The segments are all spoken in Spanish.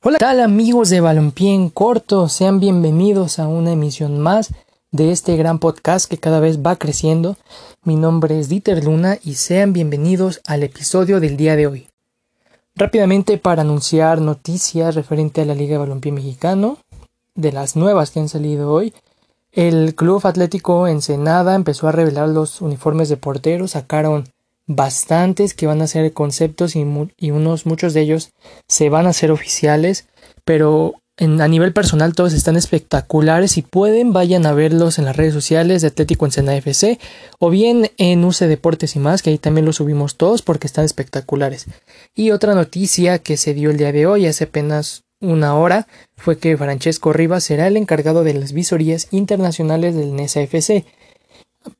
Hola, ¿qué tal amigos de Balompié en Corto? Sean bienvenidos a una emisión más de este gran podcast que cada vez va creciendo. Mi nombre es Dieter Luna y sean bienvenidos al episodio del día de hoy. Rápidamente para anunciar noticias referente a la Liga de Balompié Mexicano, de las nuevas que han salido hoy. El Club Atlético Ensenada empezó a revelar los uniformes de porteros, sacaron bastantes que van a ser conceptos y, unos muchos de ellos se van a hacer oficiales, pero a nivel personal todos están espectaculares. Si pueden, vayan a verlos en las redes sociales de Atlético Ensenada FC o bien en UC Deportes y más, que ahí también los subimos todos porque están espectaculares. Y otra noticia que se dio el día de hoy, hace apenas una hora, fue que Francesco Rivas será el encargado de las visorías internacionales del NESA FC.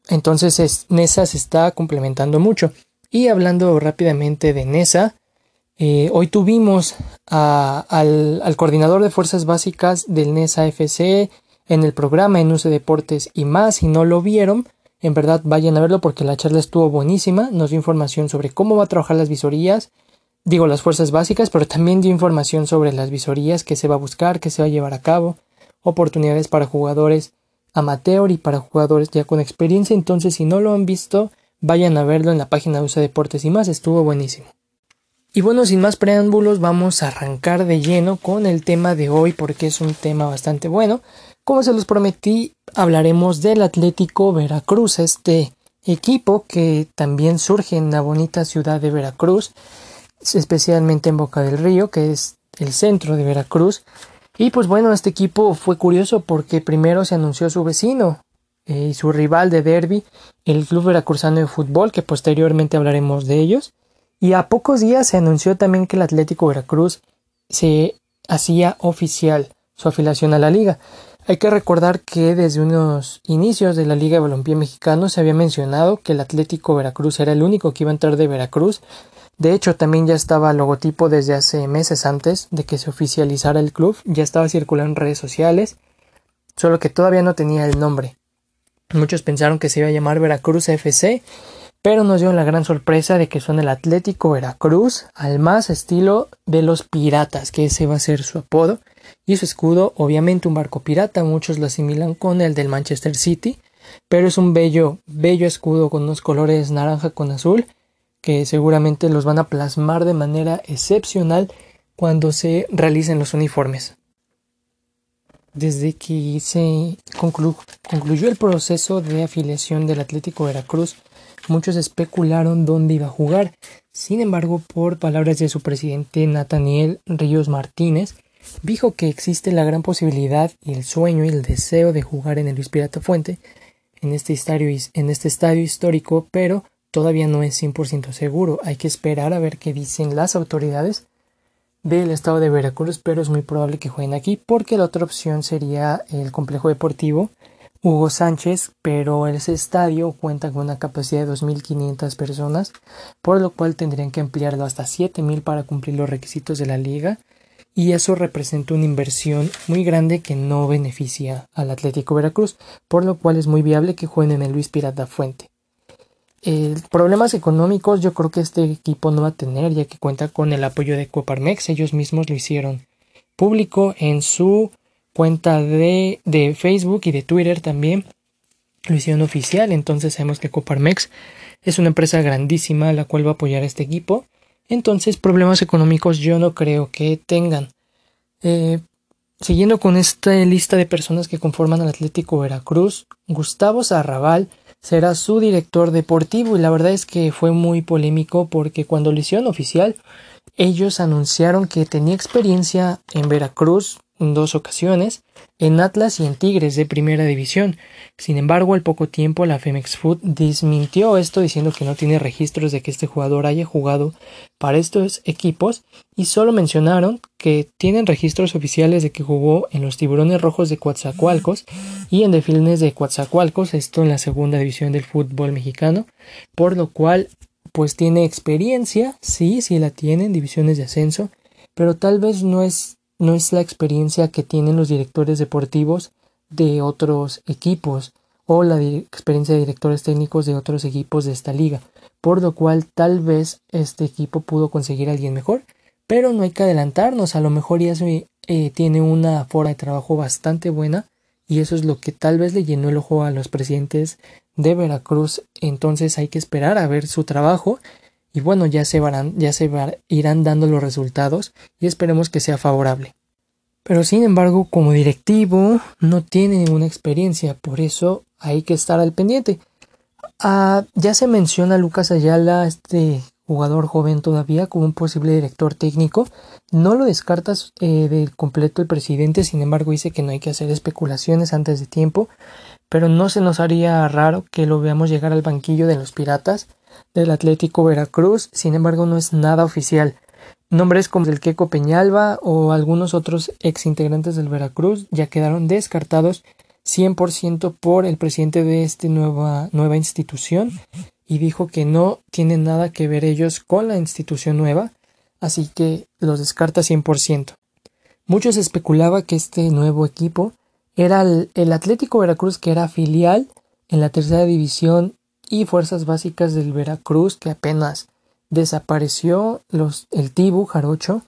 Entonces NESA se está complementando mucho. Y hablando rápidamente de NESA, eh, hoy tuvimos al, coordinador de fuerzas básicas del NESA FC en el programa en UC Deportes y más. Si no lo vieron, en verdad vayan a verlo porque la charla estuvo buenísima. Nos dio información sobre cómo va a trabajar las visorías, digo las fuerzas básicas, pero también dio información sobre las visorías que se va a buscar, que se va a llevar a cabo, oportunidades para jugadores amateur y para jugadores ya con experiencia. Entonces, si no lo han visto, vayan a verlo en la página de USA Deportes y más, estuvo buenísimo. Y bueno, sin más preámbulos, vamos a arrancar de lleno con el tema de hoy porque es un tema bastante bueno. Como se los prometí, hablaremos del Atlético Veracruz, este equipo que también surge en la bonita ciudad de Veracruz, especialmente en Boca del Río, que es el centro de Veracruz, y pues bueno, este equipo fue curioso porque primero se anunció su vecino eh, y su rival de derby, el Club Veracruzano de Fútbol, que posteriormente hablaremos de ellos. Y a pocos días se anunció también que el Atlético Veracruz se hacía oficial su afiliación a la liga. Hay que recordar que desde unos inicios de la Liga de Balompié Mexicano se había mencionado que el Atlético Veracruz era el único que iba a entrar de Veracruz de hecho, también ya estaba el logotipo desde hace meses antes de que se oficializara el club, ya estaba circulando en redes sociales, solo que todavía no tenía el nombre. Muchos pensaron que se iba a llamar Veracruz FC, pero nos dio la gran sorpresa de que son el Atlético Veracruz, al más estilo de los piratas, que ese va a ser su apodo, y su escudo, obviamente un barco pirata, muchos lo asimilan con el del Manchester City, pero es un bello, bello escudo con unos colores naranja con azul, que seguramente los van a plasmar de manera excepcional cuando se realicen los uniformes. Desde que se concluyó el proceso de afiliación del Atlético Veracruz, muchos especularon dónde iba a jugar. Sin embargo, por palabras de su presidente Nathaniel Ríos Martínez, dijo que existe la gran posibilidad y el sueño y el deseo de jugar en el Luis Pirata Fuente, en este en este estadio histórico, pero todavía no es 100% seguro. Hay que esperar a ver qué dicen las autoridades del estado de Veracruz, pero es muy probable que jueguen aquí porque la otra opción sería el complejo deportivo Hugo Sánchez, pero ese estadio cuenta con una capacidad de 2.500 personas, por lo cual tendrían que ampliarlo hasta 7.000 para cumplir los requisitos de la liga y eso representa una inversión muy grande que no beneficia al Atlético Veracruz, por lo cual es muy viable que jueguen en el Luis Pirata Fuente. Eh, problemas económicos yo creo que este equipo no va a tener ya que cuenta con el apoyo de Coparmex, ellos mismos lo hicieron público en su cuenta de, de Facebook y de Twitter también. Lo hicieron oficial, entonces sabemos que Coparmex es una empresa grandísima la cual va a apoyar a este equipo, entonces problemas económicos yo no creo que tengan. Eh, siguiendo con esta lista de personas que conforman al Atlético Veracruz, Gustavo Zarrabal será su director deportivo. Y la verdad es que fue muy polémico porque cuando lo hicieron oficial ellos anunciaron que tenía experiencia en Veracruz en dos ocasiones, en Atlas y en Tigres de primera división. Sin embargo, al poco tiempo la Femex Food desmintió esto diciendo que no tiene registros de que este jugador haya jugado para estos equipos y solo mencionaron que tienen registros oficiales de que jugó en los Tiburones Rojos de Coatzacoalcos y en Delfines de Coatzacoalcos, esto en la segunda división del fútbol mexicano, por lo cual pues tiene experiencia, sí, sí la tiene en divisiones de ascenso, pero tal vez no es no es la experiencia que tienen los directores deportivos de otros equipos o la experiencia de directores técnicos de otros equipos de esta liga, por lo cual tal vez este equipo pudo conseguir a alguien mejor, pero no hay que adelantarnos, a lo mejor ya se, eh, tiene una forma de trabajo bastante buena y eso es lo que tal vez le llenó el ojo a los presidentes de Veracruz, entonces hay que esperar a ver su trabajo y bueno, ya se, ya se irán dando los resultados y esperemos que sea favorable. Pero sin embargo, como directivo, no tiene ninguna experiencia, por eso hay que estar al pendiente. Ah, ya se menciona Lucas Ayala, este jugador joven todavía, como un posible director técnico. No lo descartas eh, de completo el presidente, sin embargo dice que no hay que hacer especulaciones antes de tiempo, pero no se nos haría raro que lo veamos llegar al banquillo de los Piratas del Atlético Veracruz, sin embargo no es nada oficial. Nombres como el Queco Peñalba o algunos otros ex integrantes del Veracruz ya quedaron descartados 100% por el presidente de esta nueva, nueva institución y dijo que no tienen nada que ver ellos con la institución nueva, así que los descarta 100%. Muchos especulaba que este nuevo equipo era el, el Atlético Veracruz que era filial en la tercera división y fuerzas básicas del Veracruz que apenas desapareció los, el Tibu Jarocho.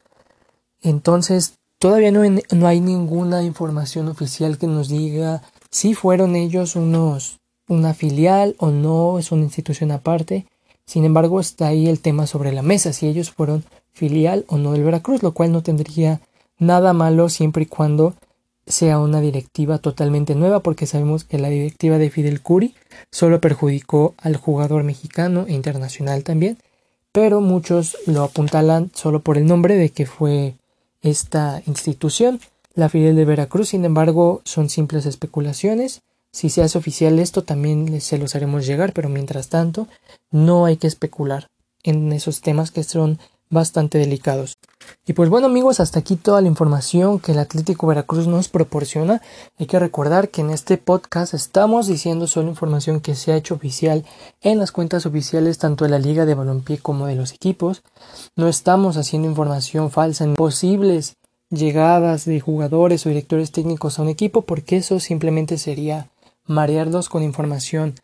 Entonces, todavía no, no, hay ninguna información oficial que nos diga si fueron ellos unos una filial o no, es una institución aparte. Sin embargo, está ahí el tema sobre la mesa, si ellos fueron filial o no del Veracruz, lo cual no tendría nada malo siempre y cuando sea una directiva totalmente nueva, porque sabemos que la directiva de Fidel Curi solo perjudicó al jugador mexicano e internacional también, pero muchos lo apuntalan solo por el nombre de que fue esta institución. La Fidel de Veracruz, sin embargo, son simples especulaciones. Si se hace oficial esto, también se los haremos llegar, pero mientras tanto, no hay que especular en esos temas que son bastante delicados. Y pues bueno amigos, hasta aquí toda la información que el Atlético Veracruz nos proporciona. Hay que recordar que en este podcast estamos diciendo solo información que se ha hecho oficial en las cuentas oficiales tanto de la Liga de Balompié como de los equipos. No estamos haciendo información falsa en posibles llegadas de jugadores o directores técnicos a un equipo porque eso simplemente sería marearlos con información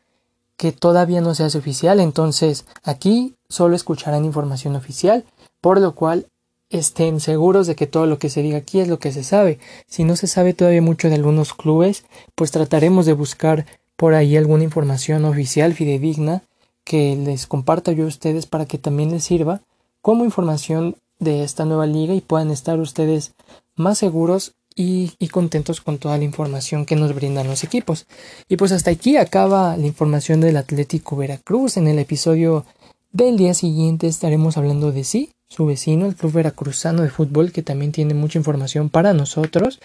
que todavía no se hace oficial. Entonces aquí solo escucharán información oficial por lo cual estén seguros de que todo lo que se diga aquí es lo que se sabe. Si no se sabe todavía mucho de algunos clubes, pues trataremos de buscar por ahí alguna información oficial fidedigna que les comparta yo a ustedes para que también les sirva como información de esta nueva liga y puedan estar ustedes más seguros y, y, contentos con toda la información que nos brindan los equipos. Y pues hasta aquí acaba la información del Atlético Veracruz. En el episodio del día siguiente estaremos hablando de sí, su vecino, el Club Veracruzano de Fútbol, que también tiene mucha información para nosotros.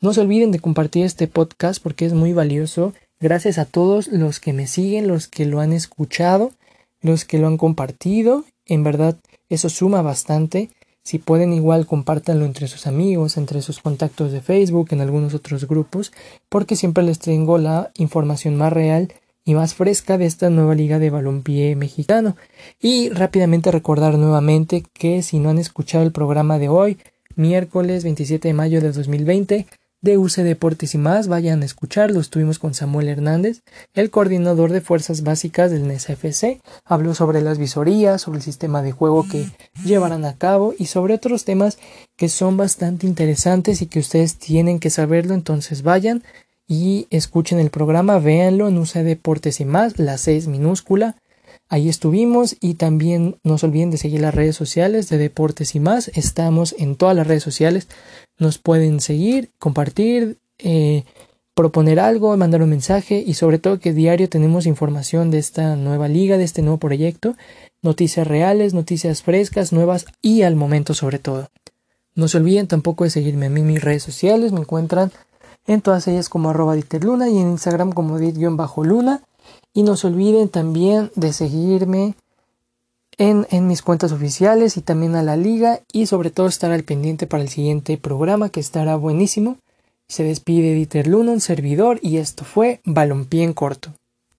No se olviden de compartir este podcast porque es muy valioso. Gracias a todos los que me siguen, los que lo han escuchado, los que lo han compartido. En verdad, eso suma bastante. Si pueden igual compártanlo entre sus amigos, entre sus contactos de Facebook, en algunos otros grupos, porque siempre les tengo la información más real y más fresca de esta nueva liga de balompié mexicano. Y rápidamente recordar nuevamente que si no han escuchado el programa de hoy, miércoles 27 de mayo de 2020, de UC Deportes y más, vayan a escucharlo. Estuvimos con Samuel Hernández, el coordinador de fuerzas básicas del NSFC. Habló sobre las visorías, sobre el sistema de juego que llevarán a cabo y sobre otros temas que son bastante interesantes y que ustedes tienen que saberlo. Entonces vayan, y escuchen el programa, véanlo en USA Deportes y más, la 6 minúscula. Ahí estuvimos y también no se olviden de seguir las redes sociales de Deportes y más. Estamos en todas las redes sociales. Nos pueden seguir, compartir, eh, proponer algo, mandar un mensaje y sobre todo que diario tenemos información de esta nueva liga, de este nuevo proyecto. Noticias reales, noticias frescas, nuevas y al momento sobre todo. No se olviden tampoco de seguirme a mí en mis redes sociales. Me encuentran en todas ellas como arroba diterluna y en Instagram como dit-luna. Y no se olviden también de seguirme en, en, mis cuentas oficiales y también a la liga y sobre todo estar al pendiente para el siguiente programa que estará buenísimo. Se despide Dieter Luna, un servidor, y esto fue Balompié en corto.